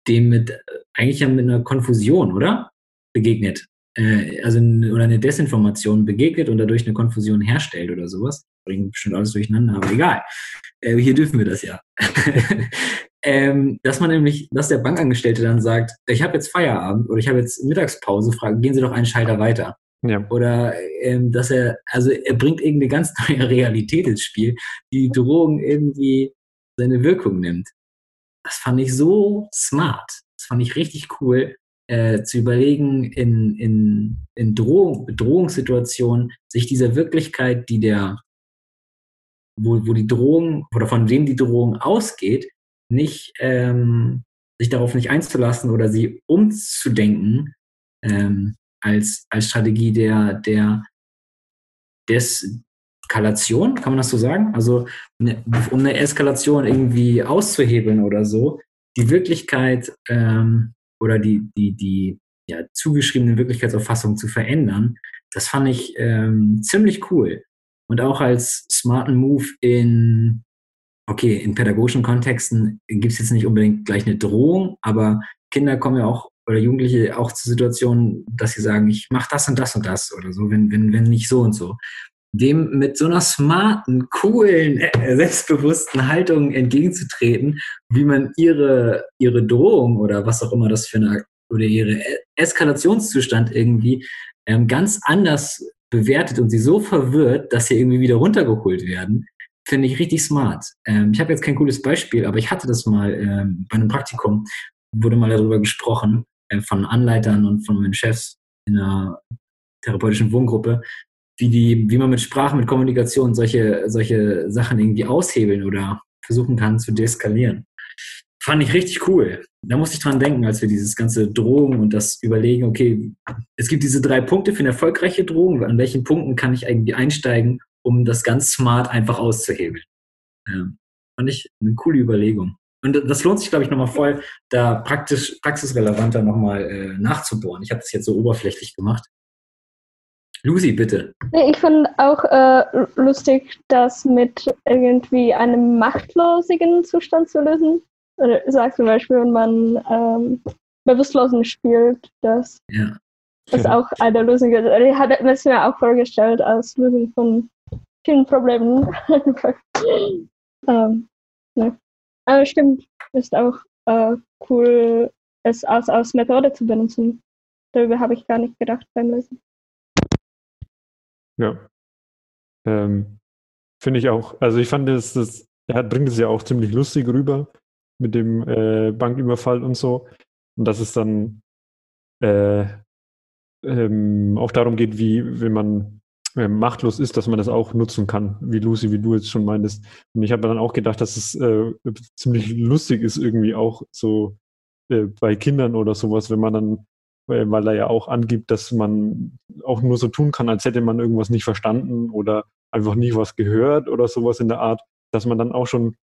dem mit, eigentlich ja mit einer Konfusion, oder? Begegnet. Äh, also oder eine Desinformation begegnet und dadurch eine Konfusion herstellt oder sowas. Bringt bestimmt alles durcheinander, aber egal. Äh, hier dürfen wir das ja. ähm, dass man nämlich, dass der Bankangestellte dann sagt, ich habe jetzt Feierabend oder ich habe jetzt Mittagspause, fragen, gehen Sie doch einen Schalter weiter. Ja. Oder ähm, dass er, also er bringt irgendeine ganz neue Realität ins Spiel, die Drohung irgendwie seine Wirkung nimmt. Das fand ich so smart. Das fand ich richtig cool, äh, zu überlegen, in, in, in Drohung, Bedrohungssituationen sich dieser Wirklichkeit, die der, wo, wo die Drohung oder von wem die Drohung ausgeht, nicht ähm, sich darauf nicht einzulassen oder sie umzudenken ähm, als, als Strategie der, der Deskalation, kann man das so sagen? Also ne, um eine Eskalation irgendwie auszuhebeln oder so, die Wirklichkeit ähm, oder die, die, die ja, zugeschriebene Wirklichkeitsauffassung zu verändern, das fand ich ähm, ziemlich cool. Und auch als smarten Move in okay, in pädagogischen Kontexten gibt es jetzt nicht unbedingt gleich eine Drohung, aber Kinder kommen ja auch oder Jugendliche auch zu Situationen, dass sie sagen, ich mache das und das und das oder so, wenn, wenn, wenn nicht so und so. Dem mit so einer smarten, coolen, äh, selbstbewussten Haltung entgegenzutreten, wie man ihre, ihre Drohung oder was auch immer das für eine oder ihre Eskalationszustand irgendwie ähm, ganz anders bewertet und sie so verwirrt, dass sie irgendwie wieder runtergeholt werden, finde ich richtig smart. Ähm, ich habe jetzt kein cooles Beispiel, aber ich hatte das mal ähm, bei einem Praktikum, wurde mal darüber gesprochen, äh, von Anleitern und von meinen Chefs in einer therapeutischen Wohngruppe, wie, die, wie man mit Sprache, mit Kommunikation solche, solche Sachen irgendwie aushebeln oder versuchen kann zu deeskalieren. Fand ich richtig cool. Da musste ich dran denken, als wir dieses ganze Drohung und das Überlegen, okay, es gibt diese drei Punkte für eine erfolgreiche Drohung, an welchen Punkten kann ich irgendwie einsteigen, um das ganz smart einfach auszuhebeln. Ja, fand ich eine coole Überlegung. Und das lohnt sich, glaube ich, nochmal voll, da praktisch, praxisrelevanter nochmal äh, nachzubohren. Ich habe das jetzt so oberflächlich gemacht. Lucy, bitte. Ich finde auch äh, lustig, das mit irgendwie einem machtlosen Zustand zu lösen. Oder sag zum Beispiel, wenn man ähm, Bewusstlosen spielt, das Ja. ist auch eine Lösung. ist. Ich habe es mir auch vorgestellt als Lösung von vielen Problemen. ähm, ne. Aber stimmt, ist auch äh, cool, es als, als Methode zu benutzen. Darüber habe ich gar nicht gedacht beim Lesen. Ja. Ähm, Finde ich auch. Also ich fand das, das, er bringt es ja auch ziemlich lustig rüber mit dem äh, Banküberfall und so. Und dass es dann äh, ähm, auch darum geht, wie, wenn man machtlos ist, dass man das auch nutzen kann, wie Lucy, wie du jetzt schon meintest. Und ich habe dann auch gedacht, dass es äh, ziemlich lustig ist, irgendwie auch so äh, bei Kindern oder sowas, wenn man dann, weil er ja auch angibt, dass man auch nur so tun kann, als hätte man irgendwas nicht verstanden oder einfach nie was gehört oder sowas in der Art, dass man dann auch schon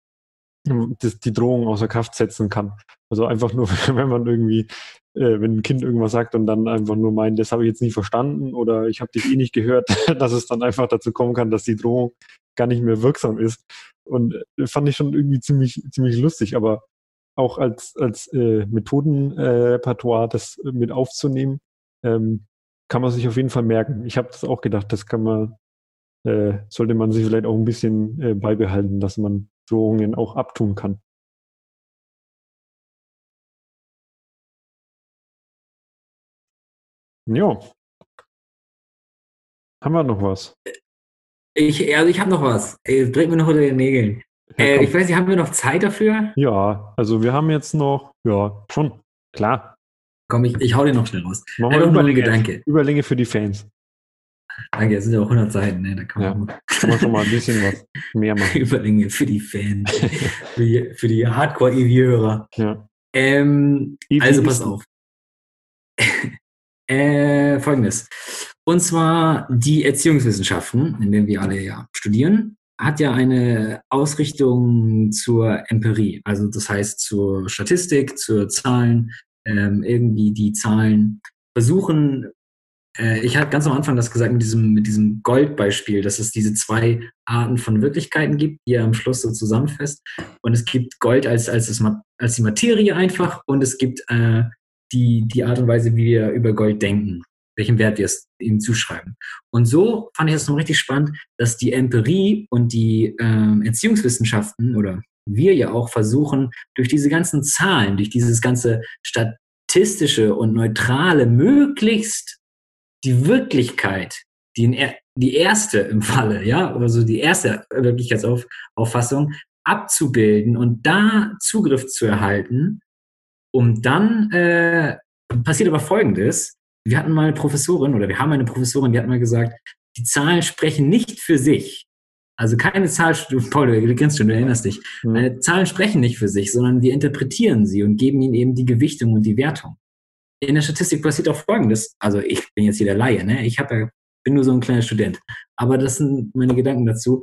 das, die Drohung außer Kraft setzen kann. Also einfach nur, wenn man irgendwie, äh, wenn ein Kind irgendwas sagt und dann einfach nur meint, das habe ich jetzt nie verstanden oder ich habe dich eh nicht gehört, dass es dann einfach dazu kommen kann, dass die Drohung gar nicht mehr wirksam ist. Und äh, fand ich schon irgendwie ziemlich, ziemlich lustig, aber auch als, als äh, Methodenrepertoire das mit aufzunehmen, ähm, kann man sich auf jeden Fall merken. Ich habe das auch gedacht, das kann man, äh, sollte man sich vielleicht auch ein bisschen äh, beibehalten, dass man Drohungen auch abtun kann. Ja. Haben wir noch was? Ich, also ich habe noch was. Bringt mir noch unter den Nägeln. Ja, Äh, ich weiß nicht, haben wir noch Zeit dafür? Ja, also wir haben jetzt noch, ja, schon, klar. Komm, ich, ich hau den noch schnell raus. Machen wir Überlänge, Gedanke. Überlänge für die Fans. Danke, es sind ja auch 100 Seiten, ne? Da kann Ja. man Kann man schon mal ein bisschen was mehr machen. Überlänge für die Fans, für die, für die Hardcore-EV-Hörer. Ja. Ähm, EV also pass auf. Äh, Folgendes. Und zwar die Erziehungswissenschaften, in denen wir alle ja studieren, hat ja eine Ausrichtung zur Empirie. Also das heißt zur Statistik, zur Zahlen, ähm, irgendwie die Zahlen versuchen, äh, ich hatte ganz am Anfang das gesagt mit diesem, mit diesem Goldbeispiel, dass es diese zwei Arten von Wirklichkeiten gibt, die er am Schluss so zusammenfasst. Und es gibt Gold als, als, das, als die Materie einfach und es gibt äh, die, die Art und Weise, wie wir über Gold denken, welchen Wert wir es ihm zuschreiben. Und so fand ich es noch richtig spannend, dass die Empirie und die ähm, Erziehungswissenschaften oder wir ja auch versuchen, durch diese ganzen Zahlen, durch dieses ganze statistische und neutrale, möglichst die Wirklichkeit, die, die erste im Falle, ja, also die erste Wirklichkeitsauffassung abzubilden und da Zugriff zu erhalten, um dann äh, passiert aber Folgendes. Wir hatten mal eine Professorin oder wir haben eine Professorin, die hat mal gesagt, die Zahlen sprechen nicht für sich. Also keine Zahl, Paul, du kennst schon, du erinnerst dich. Mhm. Zahlen sprechen nicht für sich, sondern wir interpretieren sie und geben ihnen eben die Gewichtung und die Wertung. In der Statistik passiert auch Folgendes. Also ich bin jetzt hier der Laie, ne? Ich habe ja, bin nur so ein kleiner Student. Aber das sind meine Gedanken dazu.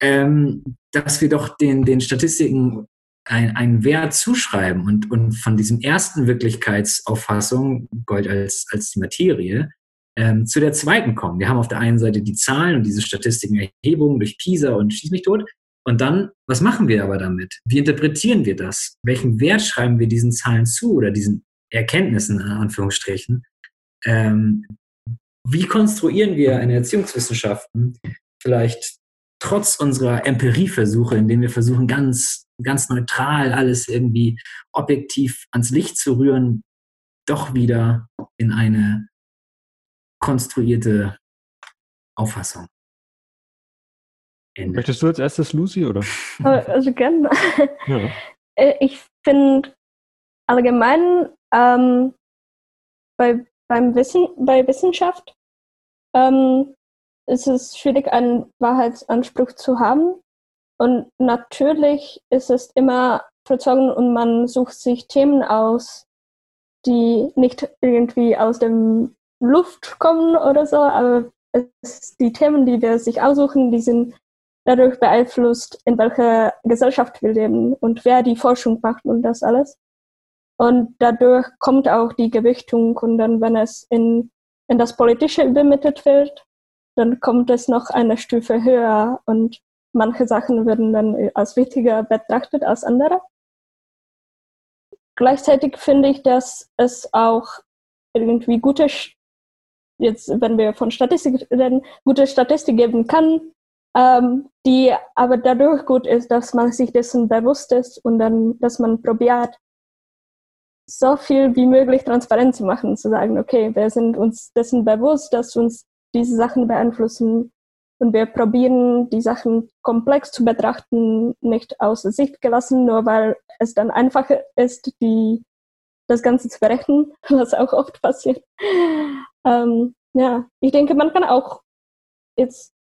Ähm, dass wir doch den, den Statistiken ein, einen Wert zuschreiben und, und von diesem ersten Wirklichkeitsauffassung, Gold als, als die Materie, ähm, zu der zweiten kommen. Wir haben auf der einen Seite die Zahlen und diese Statistiken, Erhebungen durch PISA und Schieß mich tot. Und dann, was machen wir aber damit? Wie interpretieren wir das? Welchen Wert schreiben wir diesen Zahlen zu oder diesen Erkenntnissen, in Anführungsstrichen? Ähm, wie konstruieren wir eine Erziehungswissenschaften vielleicht trotz unserer Empirieversuche, indem wir versuchen, ganz, ganz neutral alles irgendwie objektiv ans Licht zu rühren, doch wieder in eine konstruierte Auffassung. Ende. Möchtest du als erstes Lucy oder? Also gerne. Ja. Äh, ich finde allgemein ähm, bei, beim Wissen, bei Wissenschaft ähm, ist es schwierig, einen Wahrheitsanspruch zu haben. Und natürlich ist es immer verzogen und man sucht sich Themen aus, die nicht irgendwie aus dem Luft kommen oder so, aber es, die Themen, die wir sich aussuchen, die sind dadurch beeinflusst, in welcher Gesellschaft wir leben und wer die Forschung macht und das alles. Und dadurch kommt auch die Gewichtung und dann, wenn es in, in das Politische übermittelt wird, dann kommt es noch eine Stufe höher und manche Sachen werden dann als wichtiger betrachtet als andere. Gleichzeitig finde ich, dass es auch irgendwie gute jetzt, wenn wir von Statistik reden, gute Statistik geben kann, ähm, die aber dadurch gut ist, dass man sich dessen bewusst ist und dann, dass man probiert, so viel wie möglich transparent zu machen, zu sagen, okay, wir sind uns dessen bewusst, dass uns diese Sachen beeinflussen und wir probieren, die Sachen komplex zu betrachten, nicht außer Sicht gelassen, nur weil es dann einfacher ist, die, das Ganze zu berechnen, was auch oft passiert. Ähm, ja, ich denke, man kann auch jetzt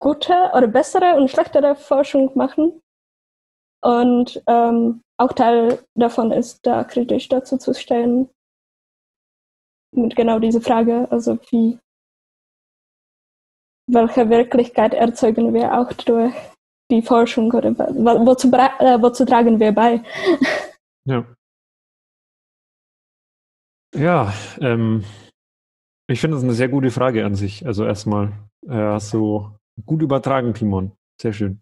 gute oder bessere und schlechtere Forschung machen. Und ähm, auch Teil davon ist, da kritisch dazu zu stellen. Mit genau diese Frage, also wie, welche Wirklichkeit erzeugen wir auch durch die Forschung oder wozu, äh, wozu tragen wir bei? Ja. Ja, ähm, ich finde das eine sehr gute Frage an sich. Also erstmal äh, hast du gut übertragen, Timon. Sehr schön.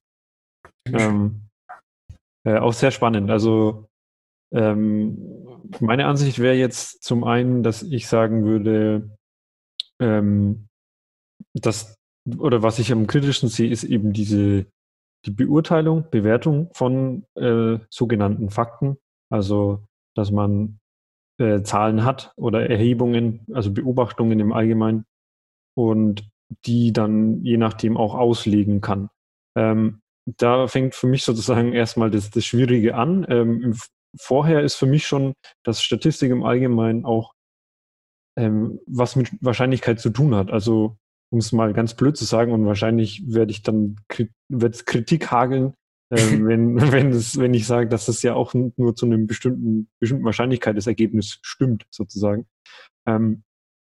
Ähm, äh, auch sehr spannend. Also ähm, meine Ansicht wäre jetzt zum einen, dass ich sagen würde, ähm, dass, oder was ich am kritischsten sehe, ist eben diese die Beurteilung, Bewertung von äh, sogenannten Fakten. Also, dass man äh, Zahlen hat oder Erhebungen, also Beobachtungen im Allgemeinen und die dann je nachdem auch auslegen kann. Ähm, da fängt für mich sozusagen erstmal das, das Schwierige an. Ähm, vorher ist für mich schon, dass Statistik im Allgemeinen auch ähm, was mit Wahrscheinlichkeit zu tun hat. Also um es mal ganz blöd zu sagen, und wahrscheinlich werde ich dann wird Kritik hageln, ähm, wenn, wenn, es, wenn ich sage, dass das ja auch nur zu einem bestimmten, bestimmten Wahrscheinlichkeit das Ergebnis stimmt, sozusagen. Ähm,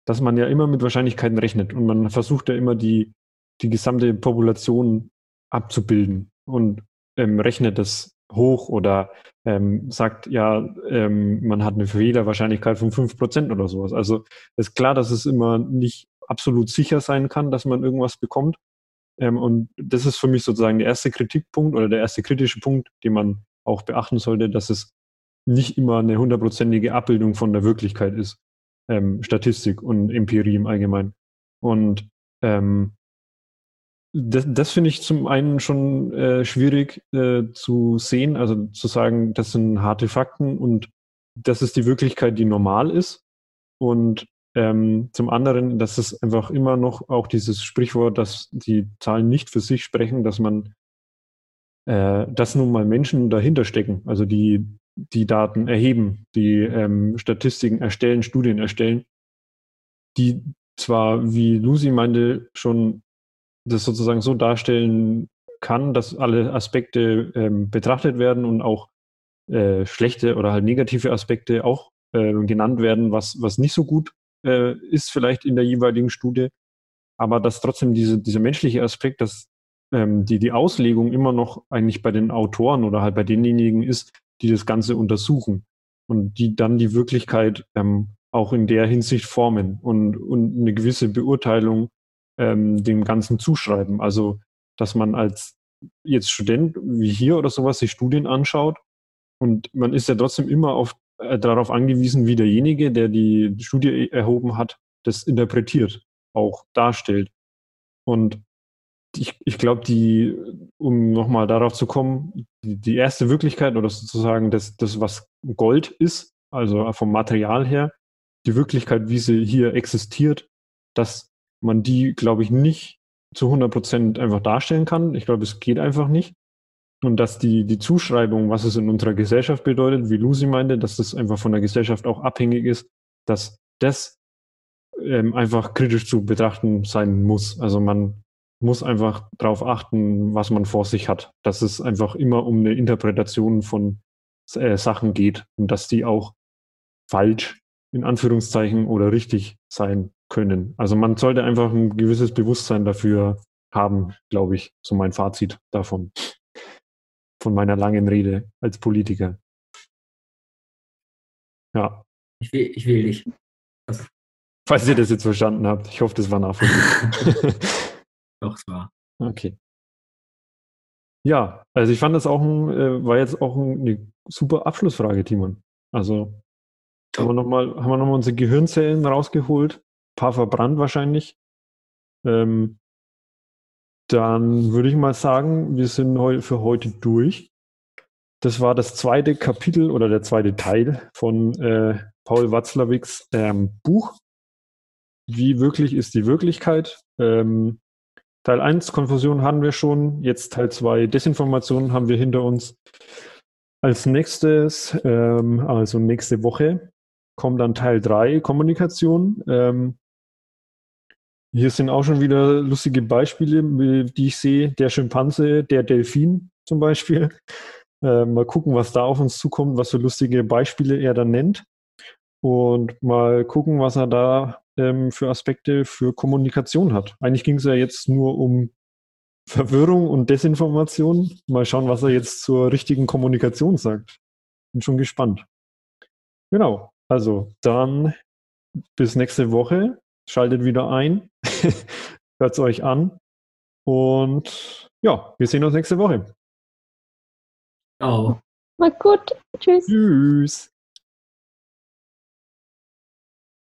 dass man ja immer mit Wahrscheinlichkeiten rechnet und man versucht ja immer die, die gesamte Population abzubilden und ähm, rechnet das hoch oder ähm, sagt, ja, ähm, man hat eine Fehlerwahrscheinlichkeit von 5% oder sowas. Also ist klar, dass es immer nicht absolut sicher sein kann, dass man irgendwas bekommt. Ähm, und das ist für mich sozusagen der erste Kritikpunkt oder der erste kritische Punkt, den man auch beachten sollte, dass es nicht immer eine hundertprozentige Abbildung von der Wirklichkeit ist. Ähm, Statistik und Empirie im Allgemeinen. Und ähm, das, das finde ich zum einen schon äh, schwierig äh, zu sehen, also zu sagen, das sind harte Fakten und das ist die Wirklichkeit, die normal ist. Und ähm, zum anderen, dass es einfach immer noch auch dieses Sprichwort, dass die Zahlen nicht für sich sprechen, dass man, äh, dass nun mal Menschen dahinter stecken, also die die Daten erheben, die ähm, Statistiken erstellen, Studien erstellen, die zwar, wie Lucy meinte, schon das sozusagen so darstellen kann, dass alle Aspekte ähm, betrachtet werden und auch äh, schlechte oder halt negative Aspekte auch äh, genannt werden, was, was nicht so gut äh, ist vielleicht in der jeweiligen Studie, aber dass trotzdem diese, dieser menschliche Aspekt, dass ähm, die, die Auslegung immer noch eigentlich bei den Autoren oder halt bei denjenigen ist, die das Ganze untersuchen und die dann die Wirklichkeit ähm, auch in der Hinsicht formen und, und eine gewisse Beurteilung ähm, dem Ganzen zuschreiben. Also, dass man als jetzt Student wie hier oder sowas sich Studien anschaut und man ist ja trotzdem immer auf, darauf angewiesen, wie derjenige, der die Studie erhoben hat, das interpretiert, auch darstellt. Und ich, ich glaube, die, um nochmal darauf zu kommen, die, die, erste Wirklichkeit oder sozusagen das, das, was Gold ist, also vom Material her, die Wirklichkeit, wie sie hier existiert, dass man die, glaube ich, nicht zu 100 Prozent einfach darstellen kann. Ich glaube, es geht einfach nicht. Und dass die, die Zuschreibung, was es in unserer Gesellschaft bedeutet, wie Lucy meinte, dass das einfach von der Gesellschaft auch abhängig ist, dass das ähm, einfach kritisch zu betrachten sein muss. Also man muss einfach darauf achten, was man vor sich hat. Dass es einfach immer um eine Interpretation von äh, Sachen geht und dass die auch falsch in Anführungszeichen oder richtig sein können. Also man sollte einfach ein gewisses Bewusstsein dafür haben, glaube ich, so mein Fazit davon, von meiner langen Rede als Politiker. Ja. Ich will, ich will dich. Also. Falls ihr das jetzt verstanden habt, ich hoffe, das war nachvollziehbar. Doch, es war. Okay. Ja, also ich fand das auch ein, äh, war jetzt auch ein, eine super Abschlussfrage, Timon. Also haben wir nochmal, haben wir nochmal unsere Gehirnzellen rausgeholt, ein paar verbrannt wahrscheinlich. Ähm, dann würde ich mal sagen, wir sind für heute durch. Das war das zweite Kapitel oder der zweite Teil von äh, Paul Watzlawicks ähm, Buch. Wie wirklich ist die Wirklichkeit? Ähm, Teil 1 Konfusion haben wir schon, jetzt Teil 2 Desinformation haben wir hinter uns. Als nächstes, ähm, also nächste Woche, kommt dann Teil 3 Kommunikation. Ähm, hier sind auch schon wieder lustige Beispiele, die ich sehe. Der Schimpanse, der Delfin zum Beispiel. Äh, mal gucken, was da auf uns zukommt, was für lustige Beispiele er dann nennt. Und mal gucken, was er da ähm, für Aspekte für Kommunikation hat. Eigentlich ging es ja jetzt nur um Verwirrung und Desinformation. Mal schauen, was er jetzt zur richtigen Kommunikation sagt. Bin schon gespannt. Genau. Also dann bis nächste Woche. Schaltet wieder ein. Hört es euch an. Und ja, wir sehen uns nächste Woche. Oh. Mal gut. Tschüss. Tschüss.